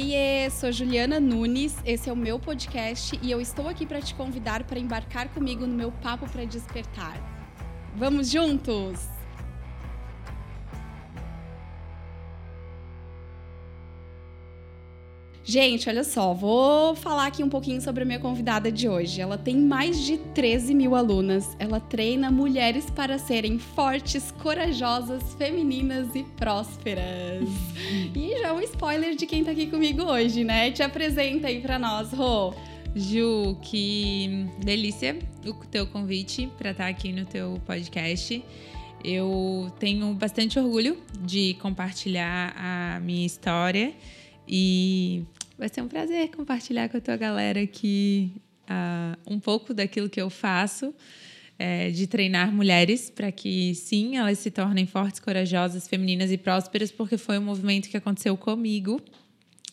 Oiê, sou Juliana Nunes, esse é o meu podcast e eu estou aqui para te convidar para embarcar comigo no meu papo para despertar. Vamos juntos? Gente, olha só, vou falar aqui um pouquinho sobre a minha convidada de hoje. Ela tem mais de 13 mil alunas. Ela treina mulheres para serem fortes, corajosas, femininas e prósperas. e já um spoiler de quem tá aqui comigo hoje, né? Te apresenta aí para nós, Rô. Ju, que delícia o teu convite para estar aqui no teu podcast. Eu tenho bastante orgulho de compartilhar a minha história e vai ser um prazer compartilhar com a tua galera aqui uh, um pouco daquilo que eu faço. É, de treinar mulheres para que sim elas se tornem fortes, corajosas, femininas e prósperas, porque foi um movimento que aconteceu comigo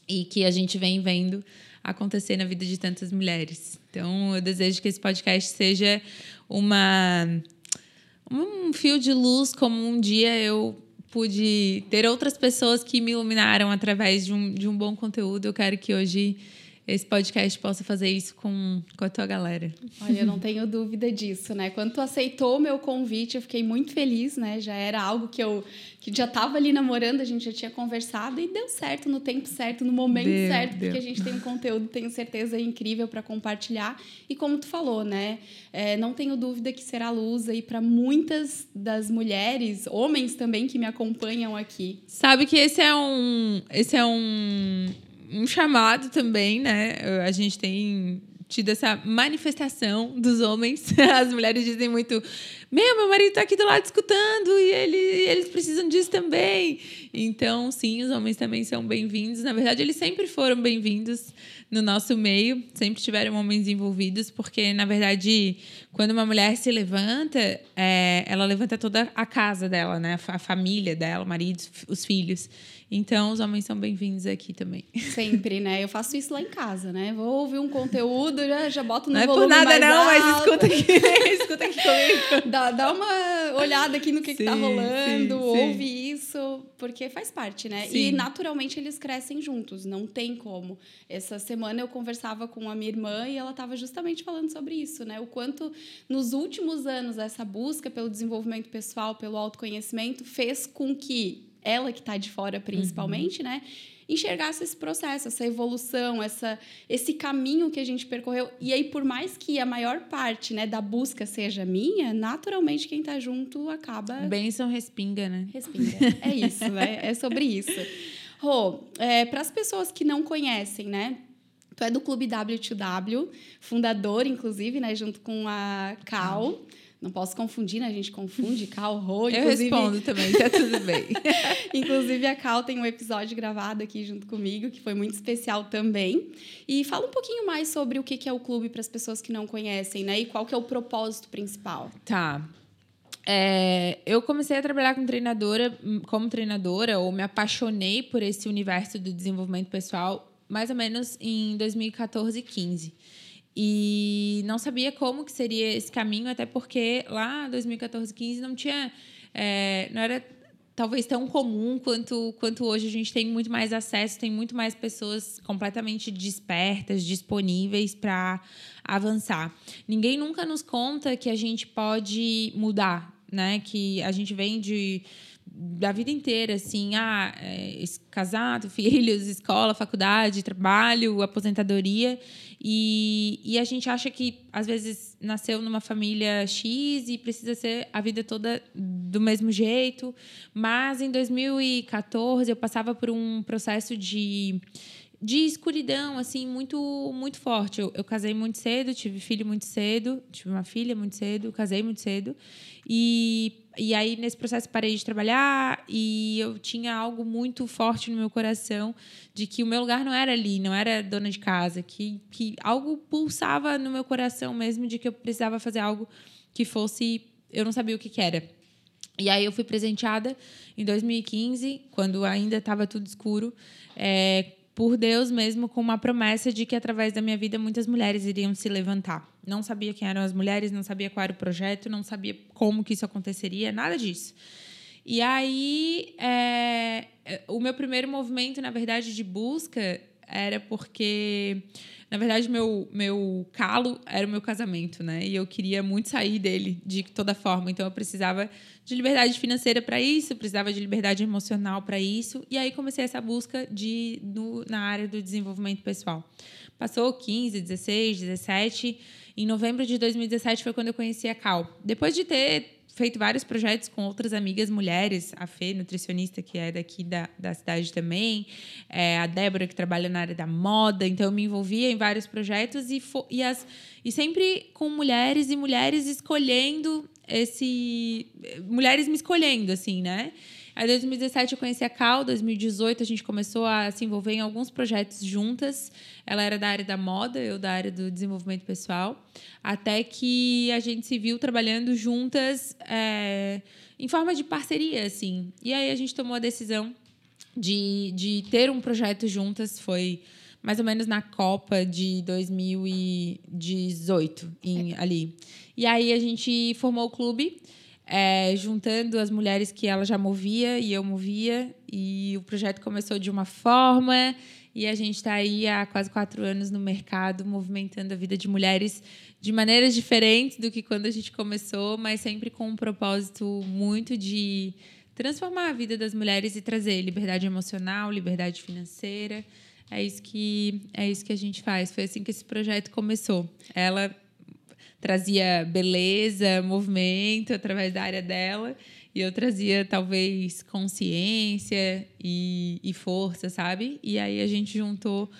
e que a gente vem vendo acontecer na vida de tantas mulheres. Então, eu desejo que esse podcast seja uma um fio de luz, como um dia eu pude ter outras pessoas que me iluminaram através de um, de um bom conteúdo. Eu quero que hoje esse podcast possa fazer isso com, com a tua galera. Olha, eu não tenho dúvida disso, né? Quando tu aceitou o meu convite, eu fiquei muito feliz, né? Já era algo que eu que já estava ali namorando, a gente já tinha conversado e deu certo no tempo certo, no momento deu, certo, deu. porque a gente tem um conteúdo, tenho certeza, incrível para compartilhar. E como tu falou, né? É, não tenho dúvida que será luz aí para muitas das mulheres, homens também que me acompanham aqui. Sabe que esse é um, esse é um um chamado também, né? A gente tem tido essa manifestação dos homens. As mulheres dizem muito: Meu, meu marido está aqui do lado escutando e ele, eles precisam disso também. Então, sim, os homens também são bem-vindos. Na verdade, eles sempre foram bem-vindos no nosso meio, sempre tiveram homens envolvidos, porque, na verdade, quando uma mulher se levanta, é, ela levanta toda a casa dela, né? A família dela, o marido, os filhos. Então, os homens são bem-vindos aqui também. Sempre, né? Eu faço isso lá em casa, né? Vou ouvir um conteúdo, já, já boto no não volume Não é por nada não, alto. mas escuta aqui, escuta aqui comigo. Dá, dá uma olhada aqui no que, sim, que tá rolando, sim, ouve sim. isso, porque faz parte, né? E naturalmente eles crescem juntos, não tem como. Essa semana eu conversava com a minha irmã e ela estava justamente falando sobre isso, né? O quanto nos últimos anos essa busca pelo desenvolvimento pessoal, pelo autoconhecimento, fez com que ela que está de fora principalmente, uhum. né? enxergasse esse processo, essa evolução, essa, esse caminho que a gente percorreu. E aí, por mais que a maior parte né, da busca seja minha, naturalmente quem está junto acaba. Benção respinga, né? Respinga. É isso, né? É sobre isso. Rô, é, para as pessoas que não conhecem, né? Tu é do Clube W2W, fundador, inclusive, né? Junto com a Cal. Não posso confundir, né? A gente confunde Cal, Rô. Eu respondo também, tá tudo bem. inclusive, a Cal tem um episódio gravado aqui junto comigo, que foi muito especial também. E fala um pouquinho mais sobre o que é o clube para as pessoas que não conhecem, né? E qual que é o propósito principal. Tá. É, eu comecei a trabalhar como treinadora, como treinadora, ou me apaixonei por esse universo do desenvolvimento pessoal mais ou menos em 2014 e 15. E não sabia como que seria esse caminho, até porque lá 2014, 15 não tinha. É, não era talvez tão comum quanto, quanto hoje a gente tem muito mais acesso, tem muito mais pessoas completamente despertas, disponíveis para avançar. Ninguém nunca nos conta que a gente pode mudar, né? Que a gente vem de da vida inteira, assim, ah, é, casado, filhos, escola, faculdade, trabalho, aposentadoria. E, e a gente acha que, às vezes, nasceu numa família X e precisa ser a vida toda do mesmo jeito. Mas em 2014 eu passava por um processo de de escuridão, assim, muito muito forte. Eu, eu, casei muito cedo, tive filho muito cedo, tive uma filha muito cedo, casei muito cedo. E, e aí, nesse processo, parei de trabalhar e eu tinha algo muito forte no meu coração de que o meu lugar não era ali, não era dona de casa, que, que algo pulsava no meu coração mesmo de que eu precisava fazer algo que fosse. Eu não sabia o que, que era. E aí eu fui presenteada em 2015, quando ainda estava tudo escuro, é, por Deus mesmo com uma promessa de que através da minha vida muitas mulheres iriam se levantar. Não sabia quem eram as mulheres, não sabia qual era o projeto, não sabia como que isso aconteceria, nada disso. E aí, é, o meu primeiro movimento, na verdade, de busca era porque, na verdade, meu, meu calo era o meu casamento, né? E eu queria muito sair dele de toda forma. Então, eu precisava de liberdade financeira para isso, precisava de liberdade emocional para isso. E aí comecei essa busca de, no, na área do desenvolvimento pessoal. Passou 15, 16, 17. Em novembro de 2017 foi quando eu conheci a Cal. Depois de ter feito vários projetos com outras amigas mulheres, a Fê, nutricionista, que é daqui da, da cidade também, é, a Débora, que trabalha na área da moda. Então, eu me envolvia em vários projetos e, e, as, e sempre com mulheres e mulheres escolhendo esse. Mulheres me escolhendo, assim, né? Aí, em 2017, eu conheci a Cal. 2018, a gente começou a se envolver em alguns projetos juntas. Ela era da área da moda, eu da área do desenvolvimento pessoal. Até que a gente se viu trabalhando juntas é, em forma de parceria, assim. E aí, a gente tomou a decisão de, de ter um projeto juntas. Foi mais ou menos na Copa de 2018, em, ali. E aí, a gente formou o clube é, juntando as mulheres que ela já movia e eu movia. E o projeto começou de uma forma e a gente está aí há quase quatro anos no mercado, movimentando a vida de mulheres de maneiras diferentes do que quando a gente começou, mas sempre com um propósito muito de transformar a vida das mulheres e trazer liberdade emocional, liberdade financeira. É isso que é isso que a gente faz. Foi assim que esse projeto começou. Ela trazia beleza, movimento através da área dela. E eu trazia, talvez, consciência e, e força, sabe? E aí a gente juntou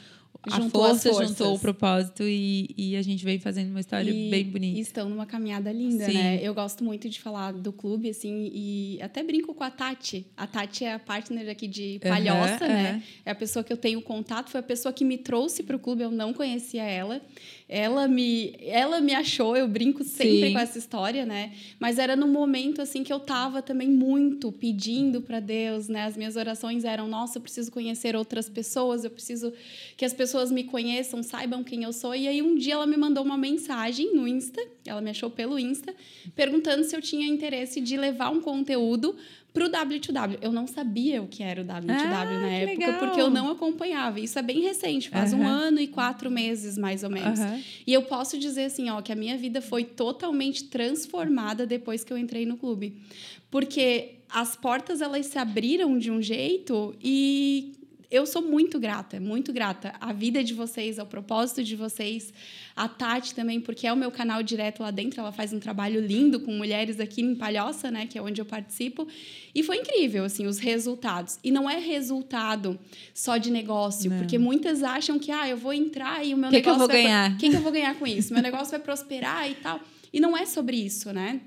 a força juntou o propósito e, e a gente vem fazendo uma história e, bem bonita. Estão numa caminhada linda, Sim. né? Eu gosto muito de falar do clube, assim, e até brinco com a Tati. A Tati é a partner aqui de Palhoça, uhum, né? Uhum. É a pessoa que eu tenho contato, foi a pessoa que me trouxe para o clube, eu não conhecia ela. Ela me, ela me achou, eu brinco sempre Sim. com essa história, né? Mas era no momento, assim, que eu tava também muito pedindo para Deus, né? As minhas orações eram, nossa, eu preciso conhecer outras pessoas, eu preciso que as pessoas pessoas me conheçam, saibam quem eu sou. E aí um dia ela me mandou uma mensagem no Insta, ela me achou pelo Insta, perguntando se eu tinha interesse de levar um conteúdo pro W2W. Eu não sabia o que era o W2W ah, na época, legal. porque eu não acompanhava. Isso é bem recente, faz uhum. um ano e quatro meses, mais ou menos. Uhum. E eu posso dizer assim, ó, que a minha vida foi totalmente transformada depois que eu entrei no clube. Porque as portas, elas se abriram de um jeito e eu sou muito grata, muito grata à vida de vocês, ao propósito de vocês, a Tati também, porque é o meu canal direto lá dentro, ela faz um trabalho lindo com mulheres aqui em Palhoça, né, que é onde eu participo, e foi incrível, assim, os resultados. E não é resultado só de negócio, não. porque muitas acham que, ah, eu vou entrar e o meu que negócio que eu vou vai ganhar? O que, que eu vou ganhar com isso? meu negócio vai prosperar e tal. E não é sobre isso, né?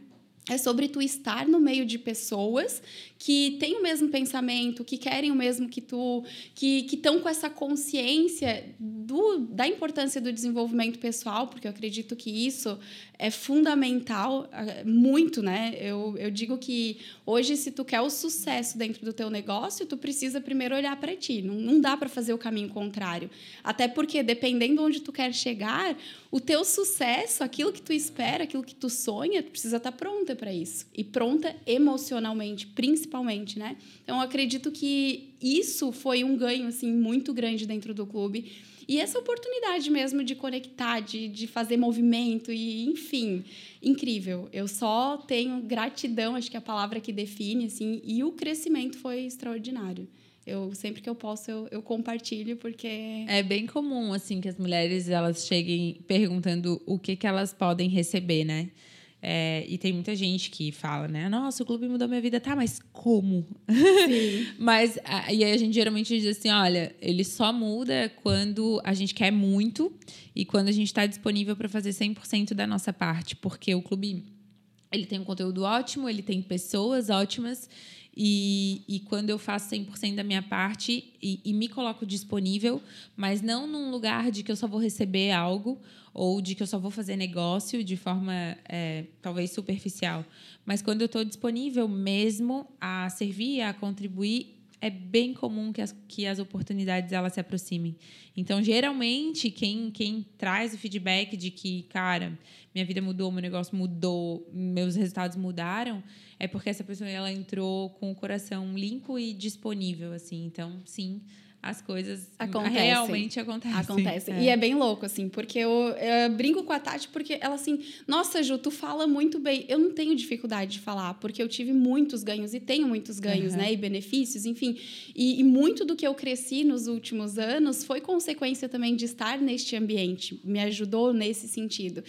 É sobre tu estar no meio de pessoas que têm o mesmo pensamento, que querem o mesmo que tu, que estão com essa consciência do, da importância do desenvolvimento pessoal, porque eu acredito que isso é fundamental, é, muito, né? Eu, eu digo que hoje, se tu quer o sucesso dentro do teu negócio, tu precisa primeiro olhar para ti. Não, não dá para fazer o caminho contrário. Até porque, dependendo onde tu quer chegar, o teu sucesso, aquilo que tu espera, aquilo que tu sonha, tu precisa estar tá pronta para isso. E pronta emocionalmente, principalmente, né? Então, eu acredito que isso foi um ganho, assim, muito grande dentro do clube e essa oportunidade mesmo de conectar, de, de fazer movimento e, enfim, incrível. Eu só tenho gratidão, acho que é a palavra que define, assim, e o crescimento foi extraordinário. Eu sempre que eu posso eu, eu, compartilho porque é bem comum assim que as mulheres elas cheguem perguntando o que que elas podem receber, né? É, e tem muita gente que fala, né? Nossa, o clube mudou minha vida. Tá, mas como? Mas, e aí a gente geralmente diz assim: olha, ele só muda quando a gente quer muito e quando a gente está disponível para fazer 100% da nossa parte. Porque o clube ele tem um conteúdo ótimo, ele tem pessoas ótimas. E, e quando eu faço 100% da minha parte e, e me coloco disponível, mas não num lugar de que eu só vou receber algo ou de que eu só vou fazer negócio de forma é, talvez superficial. Mas quando eu estou disponível mesmo a servir, a contribuir, é bem comum que as, que as oportunidades elas se aproximem. Então, geralmente, quem, quem traz o feedback de que, cara, minha vida mudou, meu negócio mudou, meus resultados mudaram, é porque essa pessoa ela entrou com o coração limpo e disponível, assim. Então, sim, as coisas acontecem. realmente acontecem. Acontecem. É. E é bem louco, assim, porque eu, eu, brinco com a Tati porque ela assim, nossa, Ju, tu fala muito bem. Eu não tenho dificuldade de falar, porque eu tive muitos ganhos e tenho muitos ganhos, uhum. né? E benefícios, enfim. E, e, muito do que eu cresci nos últimos anos foi consequência também de estar neste ambiente. Me ajudou nesse sentido.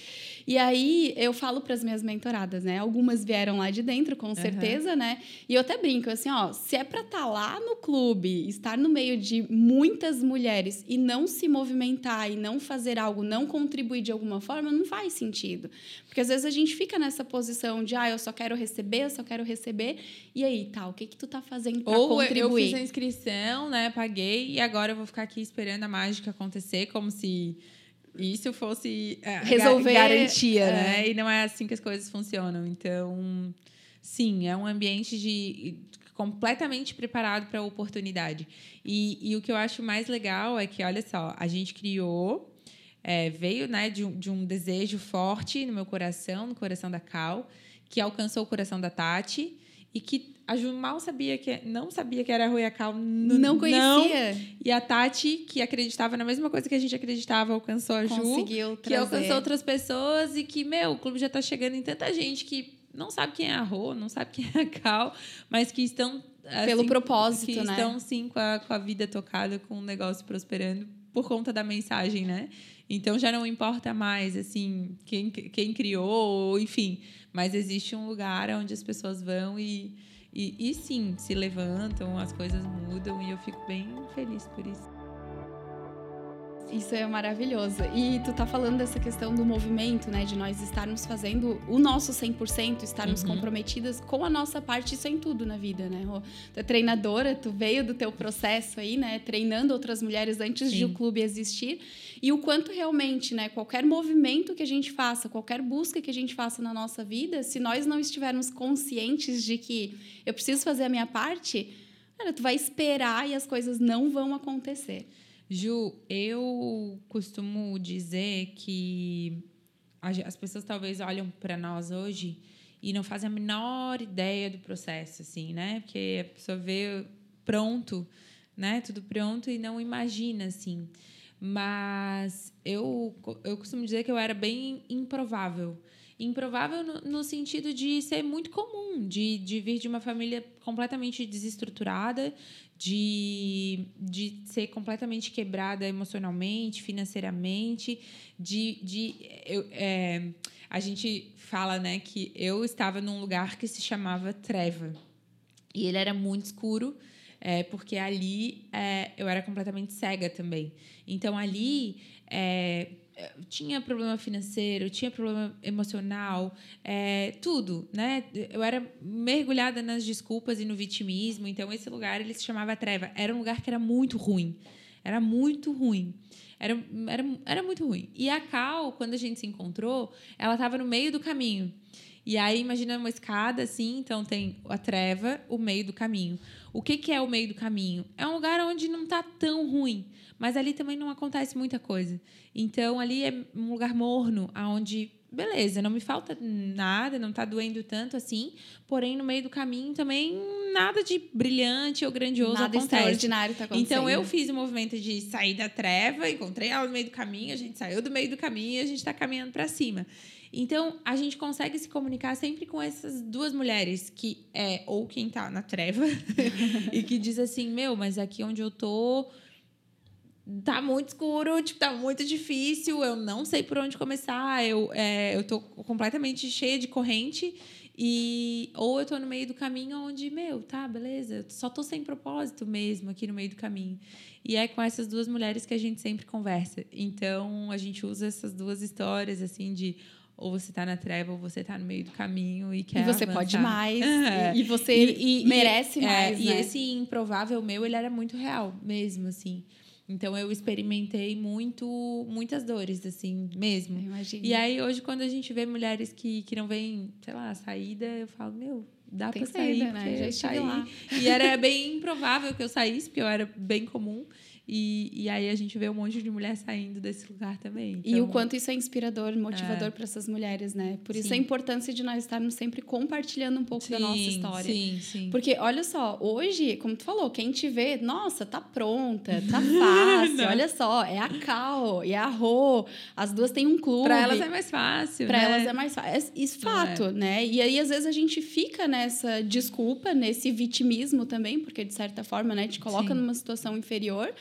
E aí eu falo para as minhas mentoradas, né? Algumas vieram lá de dentro, com certeza, uhum. né? E eu até brinco assim, ó, se é para estar tá lá no clube, estar no meio de muitas mulheres e não se movimentar e não fazer algo, não contribuir de alguma forma, não faz sentido. Porque às vezes a gente fica nessa posição de, ah, eu só quero receber, eu só quero receber. E aí, tá, o que que tu tá fazendo para contribuir? Ou eu fiz a inscrição, né, paguei e agora eu vou ficar aqui esperando a mágica acontecer como se isso fosse é, resolver garantia, é. né? E não é assim que as coisas funcionam. Então, sim, é um ambiente de completamente preparado para a oportunidade. E, e, o que eu acho mais legal é que, olha só, a gente criou, é, veio né, de, um, de um desejo forte no meu coração, no coração da Cal, que alcançou o coração da Tati e que a Ju mal sabia que não sabia que era a Rui a Cal, não conhecia. Não. E a Tati, que acreditava na mesma coisa que a gente acreditava, alcançou a Ju, Conseguiu que alcançou outras pessoas e que, meu, o clube já está chegando em tanta gente que não sabe quem é a Rô, não sabe quem é a Cal, mas que estão. Assim, Pelo propósito, que né? estão, sim, com a, com a vida tocada, com o negócio prosperando por conta da mensagem, né? Então já não importa mais, assim, quem, quem criou, enfim. Mas existe um lugar onde as pessoas vão e, e, e sim, se levantam, as coisas mudam e eu fico bem feliz por isso. Isso é maravilhoso. E tu tá falando dessa questão do movimento, né? De nós estarmos fazendo o nosso 100%, estarmos uhum. comprometidas com a nossa parte, isso é em tudo na vida, né? Tu é treinadora, tu veio do teu processo aí, né? Treinando outras mulheres antes Sim. de o clube existir. E o quanto realmente, né? Qualquer movimento que a gente faça, qualquer busca que a gente faça na nossa vida, se nós não estivermos conscientes de que eu preciso fazer a minha parte, cara, tu vai esperar e as coisas não vão acontecer. Ju, eu costumo dizer que as pessoas talvez olham para nós hoje e não fazem a menor ideia do processo, assim, né? Porque a pessoa vê pronto, né? Tudo pronto e não imagina, assim. Mas eu, eu costumo dizer que eu era bem improvável. Improvável no, no sentido de ser muito comum, de, de vir de uma família completamente desestruturada, de, de ser completamente quebrada emocionalmente, financeiramente, de, de eu, é, a gente fala né, que eu estava num lugar que se chamava Treva. E ele era muito escuro, é, porque ali é, eu era completamente cega também. Então ali é, tinha problema financeiro, tinha problema emocional, é, tudo, né? Eu era mergulhada nas desculpas e no vitimismo. Então, esse lugar ele se chamava Treva. Era um lugar que era muito ruim. Era muito ruim. Era, era, era muito ruim. E a Cal, quando a gente se encontrou, ela estava no meio do caminho. E aí, imagina uma escada assim, então tem a treva, o meio do caminho. O que, que é o meio do caminho? É um lugar onde não está tão ruim, mas ali também não acontece muita coisa. Então, ali é um lugar morno, onde, beleza, não me falta nada, não está doendo tanto assim, porém, no meio do caminho também nada de brilhante ou grandioso nada acontece. extraordinário está acontecendo. Então, eu fiz o movimento de sair da treva, encontrei ela no meio do caminho, a gente saiu do meio do caminho e a gente está caminhando para cima. Então, a gente consegue se comunicar sempre com essas duas mulheres, que é ou quem está na treva e que diz assim: Meu, mas aqui onde eu tô tá muito escuro, tipo, tá muito difícil, eu não sei por onde começar, eu, é, eu tô completamente cheia de corrente. E ou eu tô no meio do caminho onde, meu, tá, beleza, eu só tô sem propósito mesmo aqui no meio do caminho. E é com essas duas mulheres que a gente sempre conversa. Então, a gente usa essas duas histórias assim de ou você está na treva, ou você está no meio do caminho e quer E você avançar. pode mais, é. e, você e, e, merece e, mais, é, né? E esse improvável meu, ele era muito real, mesmo, assim. Então, eu experimentei muito, muitas dores, assim, mesmo. Imagina. E aí, hoje, quando a gente vê mulheres que, que não veem, sei lá, saída, eu falo, meu, dá Tem pra sair, saída, né? Já estive lá. E era bem improvável que eu saísse, porque eu era bem comum. E, e aí a gente vê um monte de mulher saindo desse lugar também. Então... E o quanto isso é inspirador, motivador é. para essas mulheres, né? Por isso sim. a importância de nós estarmos sempre compartilhando um pouco sim, da nossa história. Sim, sim. Porque olha só, hoje, como tu falou, quem te vê, nossa, tá pronta, tá fácil, olha só, é a Cal e a Rô, as duas têm um clube. Para elas é mais fácil, Para né? elas é mais fácil. É, isso fato, é. né? E aí às vezes a gente fica nessa desculpa, nesse vitimismo também, porque de certa forma, né, te coloca sim. numa situação inferior.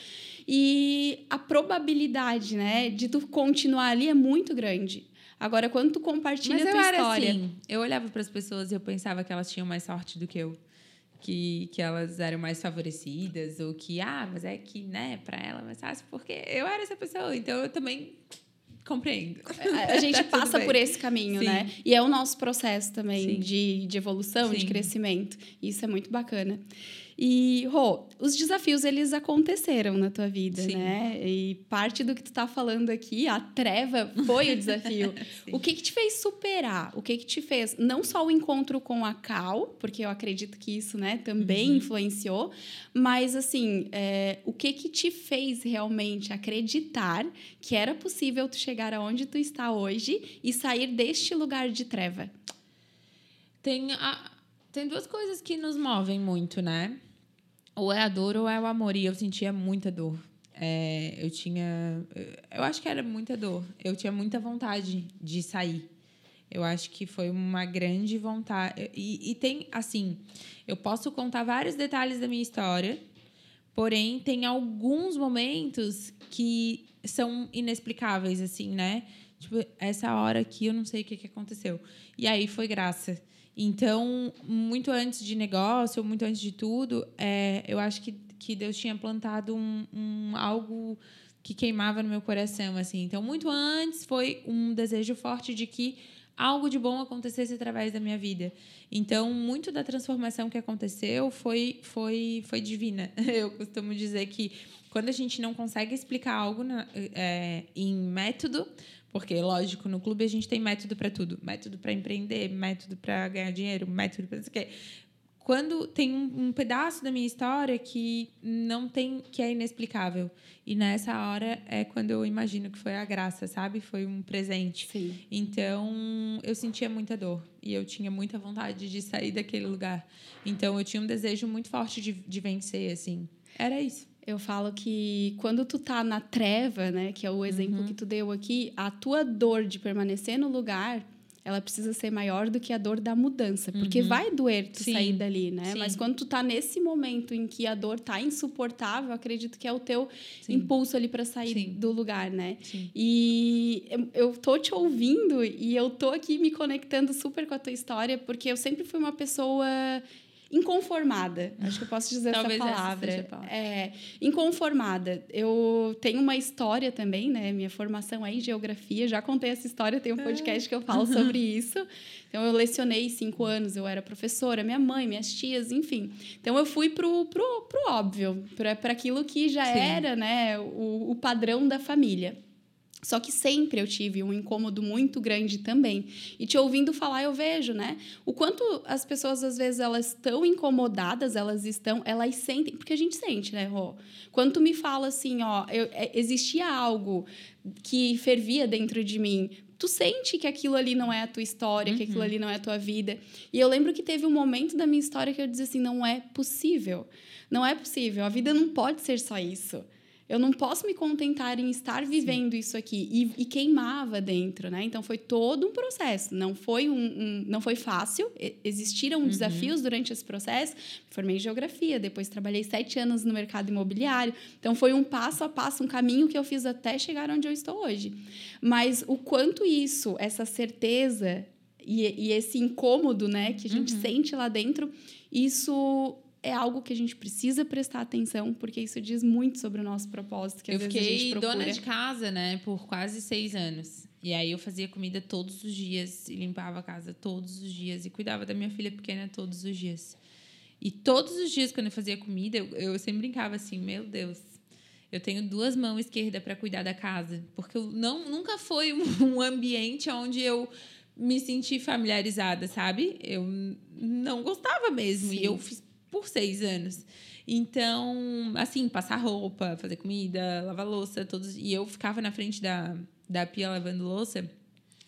E a probabilidade, né, de tu continuar ali é muito grande. Agora, quando tu compartilha Mas a tua história. Assim, eu olhava para as pessoas e eu pensava que elas tinham mais sorte do que eu. Que, que elas eram mais favorecidas, ou que, ah, mas é que, né, para ela é mais fácil, porque eu era essa pessoa, então eu também compreendo. A, a gente tá passa por esse caminho, Sim. né? E é o nosso processo também de, de evolução, Sim. de crescimento. Isso é muito bacana. E, Rô, os desafios, eles aconteceram na tua vida, Sim. né? E parte do que tu tá falando aqui, a treva foi o desafio. o que que te fez superar? O que que te fez, não só o encontro com a Cal, porque eu acredito que isso, né, também uhum. influenciou, mas, assim, é, o que que te fez realmente acreditar que era possível tu chegar aonde tu está hoje e sair deste lugar de treva? Tem, a, tem duas coisas que nos movem muito, né? Ou é a dor ou é o amor. E eu sentia muita dor. É, eu tinha. Eu acho que era muita dor. Eu tinha muita vontade de sair. Eu acho que foi uma grande vontade. E, e tem, assim, eu posso contar vários detalhes da minha história, porém, tem alguns momentos que são inexplicáveis, assim, né? Tipo, essa hora aqui eu não sei o que, que aconteceu. E aí foi graça. Então, muito antes de negócio, muito antes de tudo, é, eu acho que, que Deus tinha plantado um, um, algo que queimava no meu coração, assim. Então, muito antes foi um desejo forte de que algo de bom acontecesse através da minha vida. Então, muito da transformação que aconteceu foi foi foi divina. Eu costumo dizer que quando a gente não consegue explicar algo na, é, em método, porque, lógico, no clube a gente tem método para tudo. Método para empreender, método para ganhar dinheiro, método para... quê. Quando tem um, um, pedaço da minha história que não tem... que é inexplicável. E nessa hora é quando eu imagino que foi a graça, sabe? Foi um presente. Sim. Então, eu sentia muita dor. E eu tinha muita vontade de sair daquele lugar. Então, eu tinha um desejo muito forte de, de vencer, assim. Era isso. Eu falo que quando tu tá na treva, né, que é o exemplo uhum. que tu deu aqui, a tua dor de permanecer no lugar, ela precisa ser maior do que a dor da mudança, porque uhum. vai doer tu Sim. sair dali, né? Sim. Mas quando tu tá nesse momento em que a dor tá insuportável, acredito que é o teu Sim. impulso ali para sair do lugar, né? E eu tô te ouvindo e eu tô aqui me conectando super com a tua história, porque eu sempre fui uma pessoa inconformada. Acho que eu posso dizer essa palavra. Essa palavra. É, inconformada. Eu tenho uma história também, né? Minha formação é em geografia. Já contei essa história, tem um podcast que eu falo sobre isso. Então, eu lecionei cinco anos, eu era professora, minha mãe, minhas tias, enfim. Então, eu fui pro, pro, pro óbvio, para aquilo que já Sim. era né, o, o padrão da família. Só que sempre eu tive um incômodo muito grande também. E te ouvindo falar, eu vejo, né? O quanto as pessoas, às vezes, elas estão incomodadas, elas estão, elas sentem, porque a gente sente, né, Rô? Quando tu me fala assim, ó, eu, é, existia algo que fervia dentro de mim, tu sente que aquilo ali não é a tua história, uhum. que aquilo uhum. ali não é a tua vida. E eu lembro que teve um momento da minha história que eu dizia assim: não é possível. Não é possível. A vida não pode ser só isso. Eu não posso me contentar em estar vivendo Sim. isso aqui. E, e, queimava dentro, né? Então foi todo um processo. Não foi, um, um não foi fácil. Existiram uhum. desafios durante esse processo. Formei em geografia, depois trabalhei sete anos no mercado imobiliário. Então foi um passo a passo, um caminho que eu fiz até chegar onde eu estou hoje. Mas o quanto isso, essa certeza e, e esse incômodo, né, que a gente uhum. sente lá dentro, isso é algo que a gente precisa prestar atenção, porque isso diz muito sobre o nosso propósito. Que eu fiquei dona de casa, né, por quase seis anos. E aí eu fazia comida todos os dias, e limpava a casa todos os dias, e cuidava da minha filha pequena todos os dias. E todos os dias, quando eu fazia comida, eu, eu sempre brincava assim: meu Deus, eu tenho duas mãos esquerdas para cuidar da casa. Porque eu não, nunca foi um, ambiente onde eu me senti familiarizada, sabe? Eu não gostava mesmo. Sim. E eu fiz por seis anos. Então, assim, passar roupa, fazer comida, lavar louça, todos. E eu ficava na frente da, da pia lavando louça.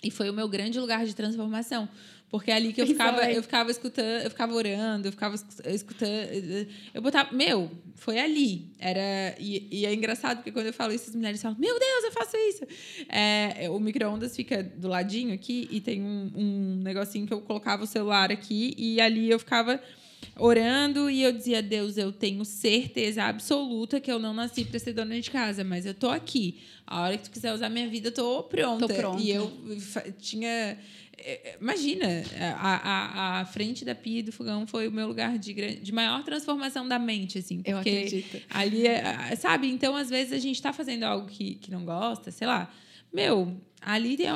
E foi o meu grande lugar de transformação. Porque é ali que eu ficava, eu ficava escutando, eu ficava orando, eu ficava escutando. Eu botava. Meu, foi ali. Era, e, e é engraçado, porque quando eu falo isso, as mulheres falam: Meu Deus, eu faço isso. É, o micro-ondas fica do ladinho aqui e tem um, um negocinho que eu colocava o celular aqui e ali eu ficava orando e eu dizia: Deus, eu tenho certeza absoluta que eu não nasci para ser dona de casa, mas eu tô aqui. A hora que tu quiser usar minha vida, eu tô pronta. Tô pronta. E eu tinha é, imagina, a, a, a frente da pia e do fogão foi o meu lugar de, de maior transformação da mente, assim. Eu acredito. Ali, é, sabe? Então, às vezes, a gente está fazendo algo que, que não gosta, sei lá. Meu, ali, tem,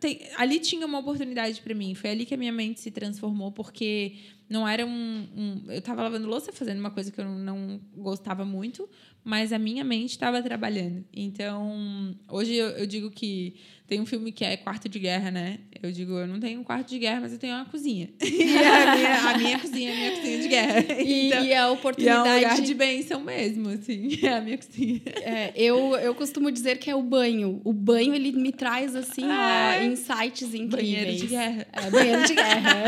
tem ali tinha uma oportunidade para mim. Foi ali que a minha mente se transformou, porque não era um. um eu estava lavando louça, fazendo uma coisa que eu não gostava muito, mas a minha mente estava trabalhando. Então, hoje eu, eu, digo que tem um filme que é Quarto de Guerra, né? Eu digo, eu não tenho um quarto de guerra, mas eu tenho uma cozinha. e a minha, a minha cozinha é a minha cozinha de guerra. E, então, e a oportunidade. E é um lugar de bênção mesmo, assim, é a minha cozinha. É, eu, eu costumo dizer que é o banho. O banho, ele me traz, assim, ó, é. insights incríveis. Banheiro de guerra. É, banheiro de guerra.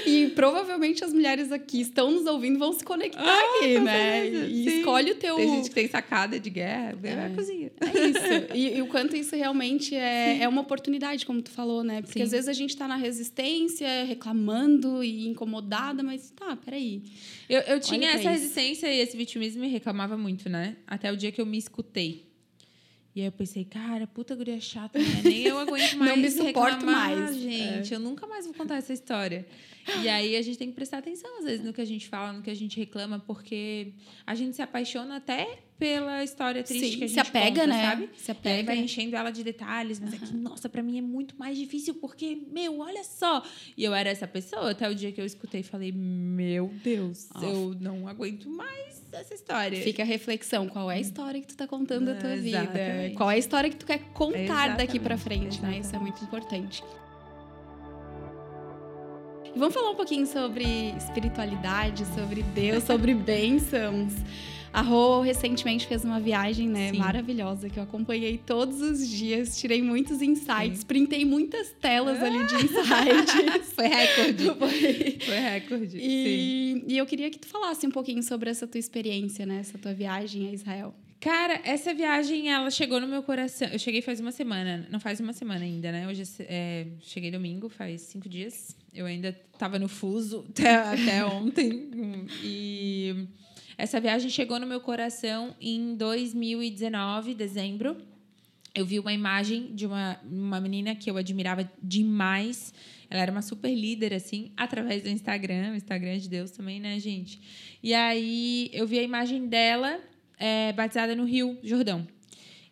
e provavelmente as mulheres aqui estão nos ouvindo vão se conectar ah, aqui, né? E sim. escolhe o teu. Tem gente que tem sacada de guerra, vem é. cozinha. É isso. E, e, o quanto isso realmente é, é uma oportunidade, como tu falou, né? Porque sim. às vezes a gente está na resistência, reclamando e incomodada, mas tá, peraí. Eu, eu tinha essa resistência e esse vitimismo me reclamava muito, né? Até o dia que eu me escutei. E aí eu pensei, cara, puta guria chata, né? Nem eu aguento mais. Não me suporto reclamar, mais. Gente, é. eu nunca mais vou contar essa história. E aí a gente tem que prestar atenção, às vezes, no que a gente fala, no que a gente reclama, porque a gente se apaixona até pela história triste Sim, que a gente se apega, conta, né? sabe? Se apega. E vai enchendo ela de detalhes, mas uhum. é que, nossa, para mim é muito mais difícil, porque, meu, olha só. E eu era essa pessoa até o dia que eu escutei e falei, meu Deus, oh. eu não aguento mais essa história. Fica a reflexão, qual é a história que tu tá contando da tua Exatamente. vida? Qual é a história que tu quer contar Exatamente. daqui para frente, Exatamente. né? Isso é muito importante. Vamos falar um pouquinho sobre espiritualidade, sobre Deus, sobre bênçãos. A Rô recentemente fez uma viagem né, maravilhosa que eu acompanhei todos os dias, tirei muitos insights, Sim. printei muitas telas ali de insights. Foi recorde. Foi, Foi recorde. E, e eu queria que tu falasse um pouquinho sobre essa tua experiência, né, essa tua viagem a Israel. Cara, essa viagem, ela chegou no meu coração. Eu cheguei faz uma semana. Não faz uma semana ainda, né? Hoje é, cheguei domingo, faz cinco dias. Eu ainda estava no fuso até, até ontem. E essa viagem chegou no meu coração em 2019, dezembro. Eu vi uma imagem de uma, uma menina que eu admirava demais. Ela era uma super líder, assim, através do Instagram. O Instagram de Deus também, né, gente? E aí eu vi a imagem dela é, batizada no Rio Jordão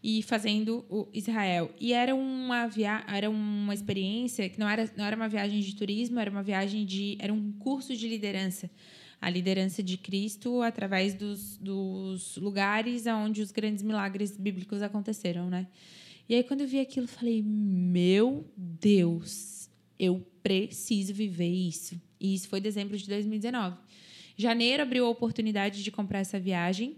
e fazendo o Israel. E era uma via era uma experiência que não era não era uma viagem de turismo, era uma viagem de era um curso de liderança. A liderança de Cristo através dos, dos lugares onde os grandes milagres bíblicos aconteceram, né? E aí quando eu vi aquilo, falei: "Meu Deus, eu preciso viver isso". E isso foi dezembro de 2019. Janeiro abriu a oportunidade de comprar essa viagem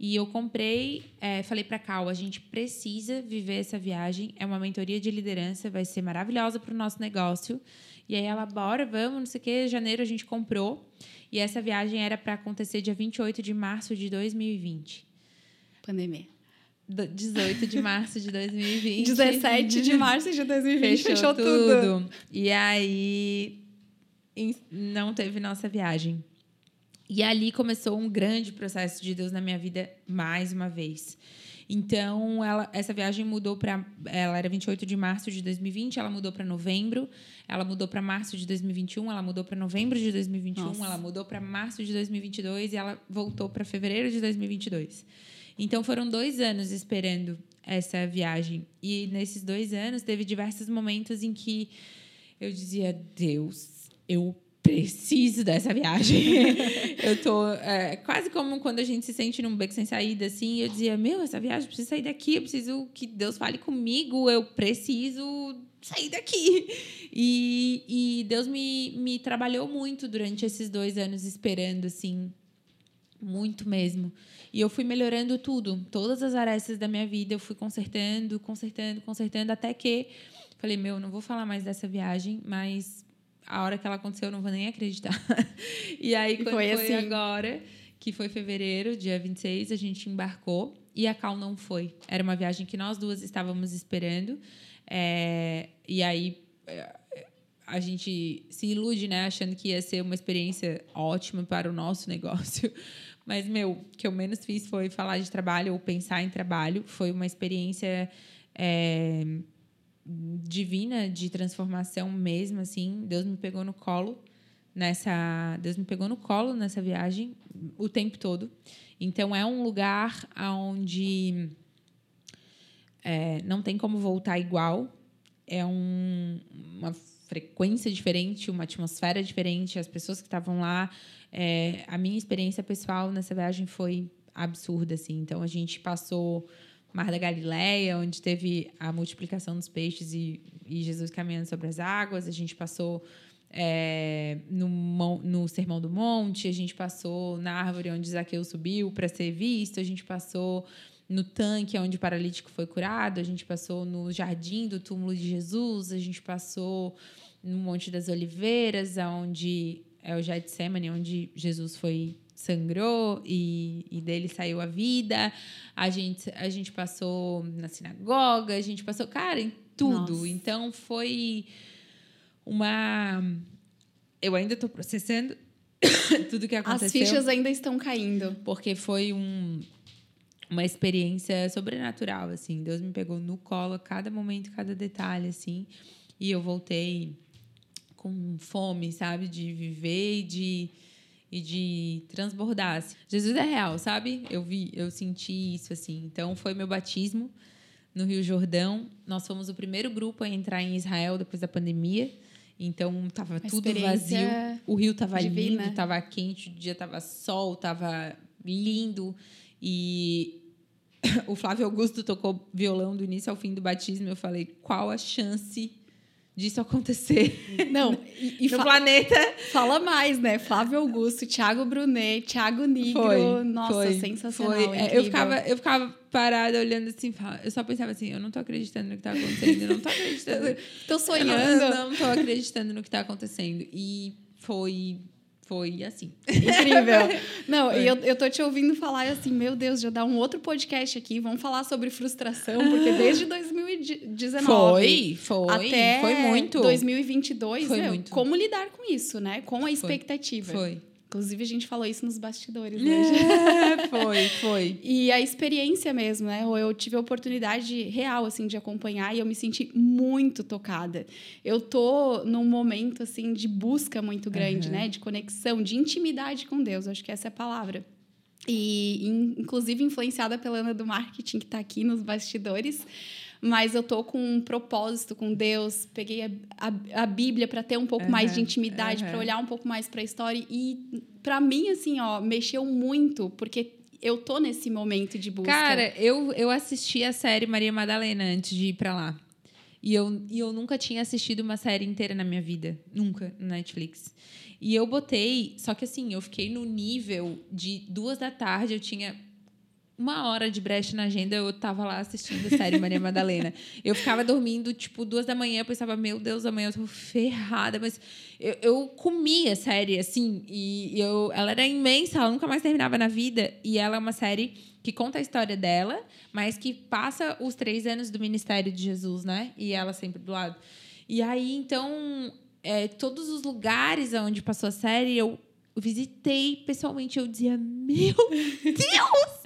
e eu comprei, é, falei para Cal, a gente precisa viver essa viagem. É uma mentoria de liderança, vai ser maravilhosa para o nosso negócio. E aí ela, bora, vamos, não sei o quê. Janeiro a gente comprou. E essa viagem era para acontecer dia 28 de março de 2020. Pandemia. 18 de março de 2020. 17 de março de 2020. Fechou, fechou tudo. tudo. E aí não teve nossa viagem. E ali começou um grande processo de Deus na minha vida mais uma vez. Então, ela, essa viagem mudou para. Ela era 28 de março de 2020, ela mudou para novembro, ela mudou para março de 2021, ela mudou para novembro de 2021, Nossa. ela mudou para março de 2022 e ela voltou para fevereiro de 2022. Então, foram dois anos esperando essa viagem. E nesses dois anos, teve diversos momentos em que eu dizia: Deus, eu preciso dessa viagem. eu tô é, quase como quando a gente se sente num beco sem saída, assim. Eu dizia, meu, essa viagem, eu preciso sair daqui, eu preciso que Deus fale comigo, eu preciso sair daqui. E, e Deus me, me trabalhou muito durante esses dois anos esperando, assim. Muito mesmo. E eu fui melhorando tudo, todas as arestas da minha vida, eu fui consertando, consertando, consertando, até que falei, meu, não vou falar mais dessa viagem, mas a hora que ela aconteceu eu não vou nem acreditar. e aí, quando foi, foi assim. agora, que foi fevereiro, dia 26, a gente embarcou e a Cal não foi. Era uma viagem que nós duas estávamos esperando. É, e aí é, a gente se ilude, né, achando que ia ser uma experiência ótima para o nosso negócio. Mas, meu, o que eu menos fiz foi falar de trabalho ou pensar em trabalho. Foi uma experiência é, divina de transformação mesmo, assim. Deus me pegou no colo nessa. Deus me pegou no colo nessa viagem o tempo todo. Então, é um lugar onde é, não tem como voltar igual. É um, uma frequência diferente, uma atmosfera diferente. As pessoas que estavam lá é, a minha experiência pessoal nessa viagem foi absurda, assim. Então, a gente passou Mar da Galileia, onde teve a multiplicação dos peixes e, e Jesus caminhando sobre as águas. A gente passou é, no, no Sermão do Monte, a gente passou na árvore onde Zaqueu subiu para ser visto, a gente passou no tanque onde o paralítico foi curado, a gente passou no jardim do túmulo de Jesus, a gente passou no Monte das Oliveiras, onde é o Getsemane, onde Jesus foi sangrou e, e dele saiu a vida. A gente, a gente passou na sinagoga, a gente passou, cara, em tudo. Nossa. Então foi uma. Eu ainda estou processando tudo que aconteceu. As fichas ainda estão caindo. Porque foi um, uma experiência sobrenatural, assim. Deus me pegou no colo cada momento, cada detalhe, assim. E eu voltei com fome, sabe? De viver e de, e de transbordar. Jesus é real, sabe? Eu vi, eu senti isso, assim. Então, foi meu batismo no Rio Jordão. Nós fomos o primeiro grupo a entrar em Israel depois da pandemia. Então, tava tudo vazio. O rio tava divina. lindo, tava quente, o dia tava sol, tava lindo. E o Flávio Augusto tocou violão do início ao fim do batismo. Eu falei, qual a chance disso acontecer. Não, e, e no planeta. Fala mais, né? Flávio Augusto, Thiago Brunet, Thiago Nigro. Foi, Nossa, foi, sensacional. Foi. É, eu, ficava, eu ficava parada olhando assim, eu só pensava assim, eu não tô acreditando no que tá acontecendo, eu não tô acreditando. tô sonhando. Eu não, não tô acreditando no que tá acontecendo. E foi foi assim. Incrível. Não, e eu, eu tô te ouvindo falar assim, meu Deus, já dá um outro podcast aqui, vamos falar sobre frustração, porque desde 2019 foi, foi, até foi muito. 2022, foi meu, muito. como lidar com isso, né? Com a expectativa. Foi. Inclusive, a gente falou isso nos bastidores, né? É, foi, foi. E a experiência mesmo, né? Eu tive a oportunidade real, assim, de acompanhar e eu me senti muito tocada. Eu tô num momento, assim, de busca muito grande, uhum. né? De conexão, de intimidade com Deus. Acho que essa é a palavra. E, inclusive, influenciada pela Ana do Marketing, que está aqui nos bastidores mas eu tô com um propósito com Deus. Peguei a, a, a Bíblia para ter um pouco uhum, mais de intimidade, uhum. para olhar um pouco mais para a história e para mim assim, ó, mexeu muito, porque eu tô nesse momento de busca. Cara, eu eu assisti a série Maria Madalena antes de ir para lá. E eu, e eu nunca tinha assistido uma série inteira na minha vida. Nunca, no Netflix. E eu botei, só que assim, eu fiquei no nível de duas da tarde, eu tinha uma hora de brecha na agenda, eu tava lá assistindo a série Maria Madalena. Eu ficava dormindo, tipo, duas da manhã, eu pensava, meu Deus, amanhã eu tô ferrada. Mas eu, eu comia a série, assim, e eu, ela era imensa, ela nunca mais terminava na vida. E ela é uma série que conta a história dela, mas que passa os três anos do ministério de Jesus, né? E ela sempre do lado. E aí, então, é, todos os lugares onde passou a série, eu visitei pessoalmente, eu dizia, meu Deus!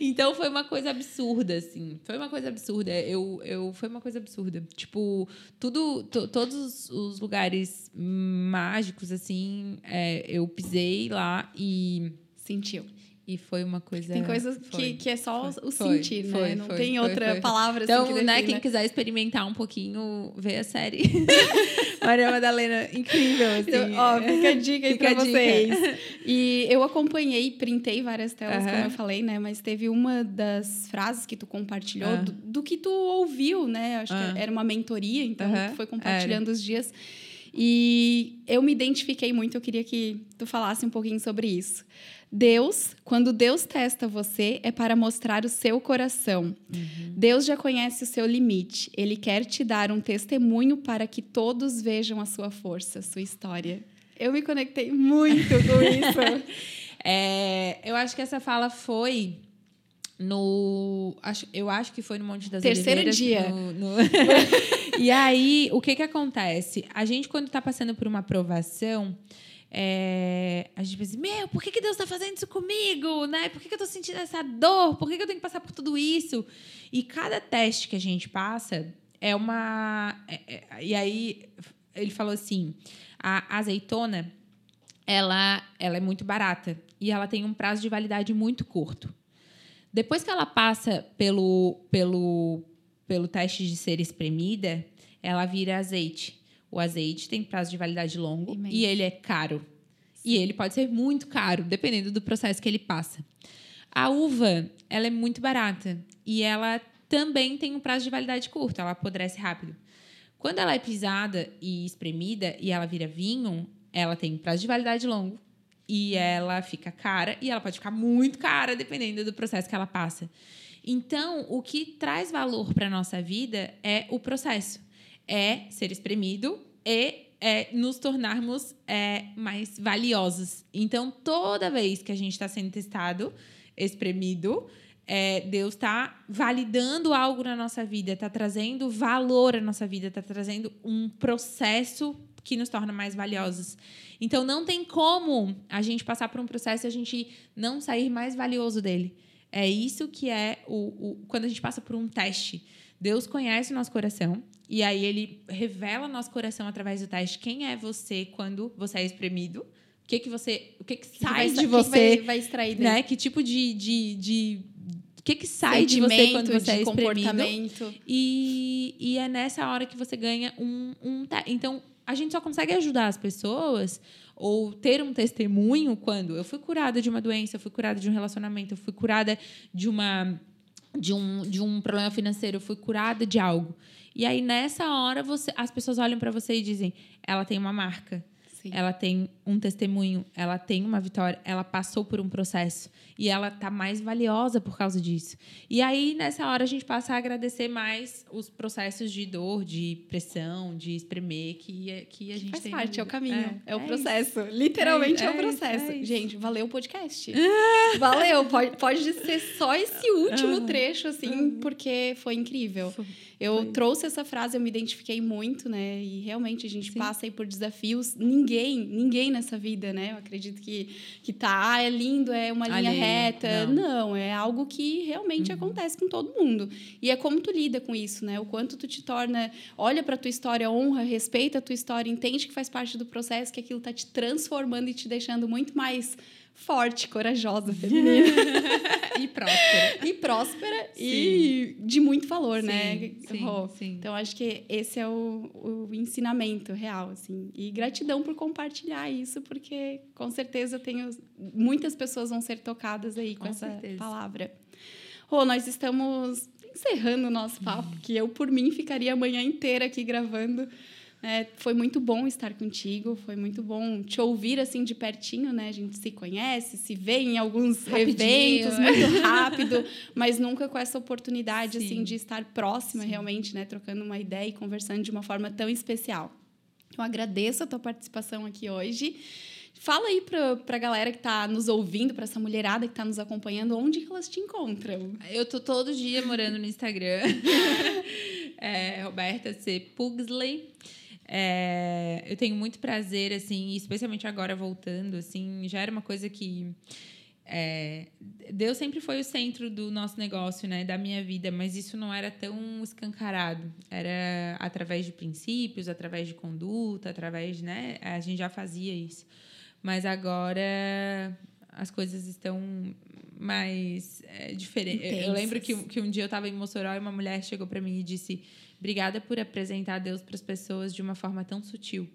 Então foi uma coisa absurda, assim. Foi uma coisa absurda. Eu, eu, foi uma coisa absurda. Tipo, tudo, todos os lugares mágicos, assim, é, eu pisei lá e. Sentiu. E foi uma coisa. Tem coisas que, que é só foi, o sentir, foi, né? Foi, Não tem outra palavra então, assim. Então, né, quem quiser experimentar um pouquinho, vê a série. Maria Madalena, incrível, assim. Então, ó, fica a dica aí fica pra vocês. E eu acompanhei, printei várias telas, como eu falei, né? Mas teve uma das frases que tu compartilhou, do, do, que tu ouviu, né? Acho que era uma mentoria, então tu foi compartilhando era. os dias. E eu me identifiquei muito, eu queria que tu falasse um pouquinho sobre isso. Deus, quando Deus testa você, é para mostrar o seu coração. Uhum. Deus já conhece o seu limite. Ele quer te dar um testemunho para que todos vejam a sua força, a sua história. Eu me conectei muito com isso. é, eu acho que essa fala foi no. Acho, eu acho que foi no Monte das Terceiro Oliveiras. dia. No, no... e aí, o que, que acontece? A gente, quando está passando por uma aprovação é, a gente pensa, meu, por que, que Deus está fazendo isso comigo? Né? Por que, que eu estou sentindo essa dor? Por que, que eu tenho que passar por tudo isso? E cada teste que a gente passa é uma. É, é, e aí ele falou assim: a azeitona ela, ela é muito barata e ela tem um prazo de validade muito curto. Depois que ela passa pelo, pelo, pelo teste de ser espremida, ela vira azeite. O azeite tem prazo de validade longo Imenso. e ele é caro. E ele pode ser muito caro, dependendo do processo que ele passa. A uva, ela é muito barata e ela também tem um prazo de validade curto, ela apodrece rápido. Quando ela é pisada e espremida e ela vira vinho, ela tem prazo de validade longo e ela fica cara e ela pode ficar muito cara dependendo do processo que ela passa. Então, o que traz valor para a nossa vida é o processo é ser espremido e é, nos tornarmos é, mais valiosos. Então, toda vez que a gente está sendo testado, espremido, é, Deus está validando algo na nossa vida, está trazendo valor à nossa vida, está trazendo um processo que nos torna mais valiosos. Então, não tem como a gente passar por um processo e a gente não sair mais valioso dele. É isso que é o, o quando a gente passa por um teste. Deus conhece o nosso coração e aí ele revela no nosso coração através do teste quem é você quando você é espremido. O que que você, o que que, que sai vai, de você, vai, vai, extrair dele. né? Que tipo de, de, de o que que sai de você quando você é espremido? E, e é nessa hora que você ganha um, um então a gente só consegue ajudar as pessoas ou ter um testemunho quando eu fui curada de uma doença, eu fui curada de um relacionamento, eu fui curada de uma de um, de um problema financeiro, eu fui curada de algo. E aí, nessa hora, você, as pessoas olham para você e dizem: ela tem uma marca. Sim. Ela tem um testemunho, ela tem uma vitória, ela passou por um processo e ela tá mais valiosa por causa disso. E aí nessa hora a gente passa a agradecer mais os processos de dor, de pressão, de espremer que que a gente faz tem parte, é o caminho, é, é o é processo, isso. literalmente é, é o é processo. Isso, gente, valeu o podcast. valeu, pode, pode ser só esse último trecho assim, porque foi incrível. Eu Foi. trouxe essa frase, eu me identifiquei muito, né? E realmente a gente Sim. passa aí por desafios. Ninguém, ninguém nessa vida, né? Eu acredito que, que tá, ah, é lindo, é uma linha reta. Não. Não. é algo que realmente uhum. acontece com todo mundo. E é como tu lida com isso, né? O quanto tu te torna, olha para tua história, honra, respeita a tua história, entende que faz parte do processo, que aquilo tá te transformando e te deixando muito mais forte, corajosa, feminina. e próspera. E próspera sim. e de muito valor, sim, né? Sim, oh, sim. Então, acho que esse é o, o ensinamento real, assim. E gratidão por compartilhar isso, porque com certeza tenho... Muitas pessoas vão ser tocadas aí com, com essa certeza. palavra. Rô, oh, nós estamos encerrando o nosso papo, uhum. que eu, por mim, ficaria a manhã inteira aqui gravando é, foi muito bom estar contigo, foi muito bom te ouvir assim de pertinho, né? A gente se conhece, se vê em alguns Rapidinho. eventos muito rápido, mas nunca com essa oportunidade Sim. assim de estar próxima Sim. realmente, né? Trocando uma ideia e conversando de uma forma tão especial. Eu agradeço a tua participação aqui hoje. Fala aí para a galera que está nos ouvindo, para essa mulherada que está nos acompanhando, onde que elas te encontram? Eu tô todo dia morando no Instagram. é, Roberta C. Pugsley. É, eu tenho muito prazer, assim, especialmente agora voltando, assim, já era uma coisa que é, Deus sempre foi o centro do nosso negócio, né, da minha vida, mas isso não era tão escancarado. Era através de princípios, através de conduta, através, né, a gente já fazia isso. Mas agora as coisas estão mais é, diferentes. Eu lembro que, que um dia eu estava em Mossoró e uma mulher chegou para mim e disse Obrigada por apresentar Deus para as pessoas de uma forma tão sutil.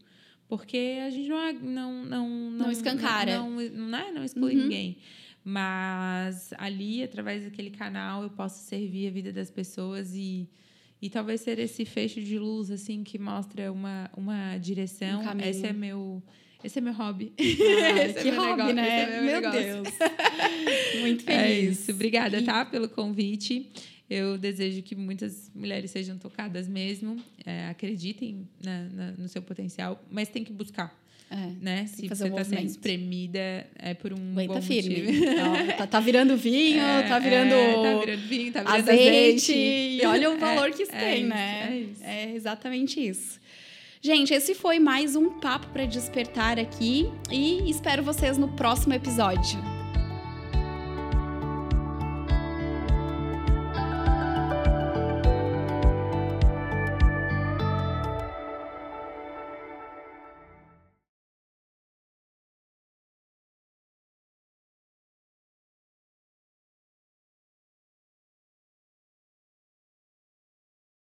Porque a gente não é, não não não, não escancara. Não, não, não, é, não exclui uhum. ninguém. Mas ali, através daquele canal, eu posso servir a vida das pessoas e, E talvez ser esse fecho de luz, assim, que mostra uma, uma direção. Um esse é meu. Esse é meu hobby. Ah, que é meu hobby, negócio, né? É meu, meu Deus. Muito feliz. É isso. Obrigada, tá? Pelo convite. Eu desejo que muitas mulheres sejam tocadas mesmo, é, acreditem na, na, no seu potencial, mas tem que buscar. É, né? Se você está sendo espremida, é por um Aguenta bom firme. motivo. tá, tá, virando vinho, é, tá virando. É, tá virando vinho, tá virando azeite. azeite. E olha o valor que isso é, tem, isso, né? Isso. É exatamente isso. Gente, esse foi mais um papo para despertar aqui e espero vocês no próximo episódio.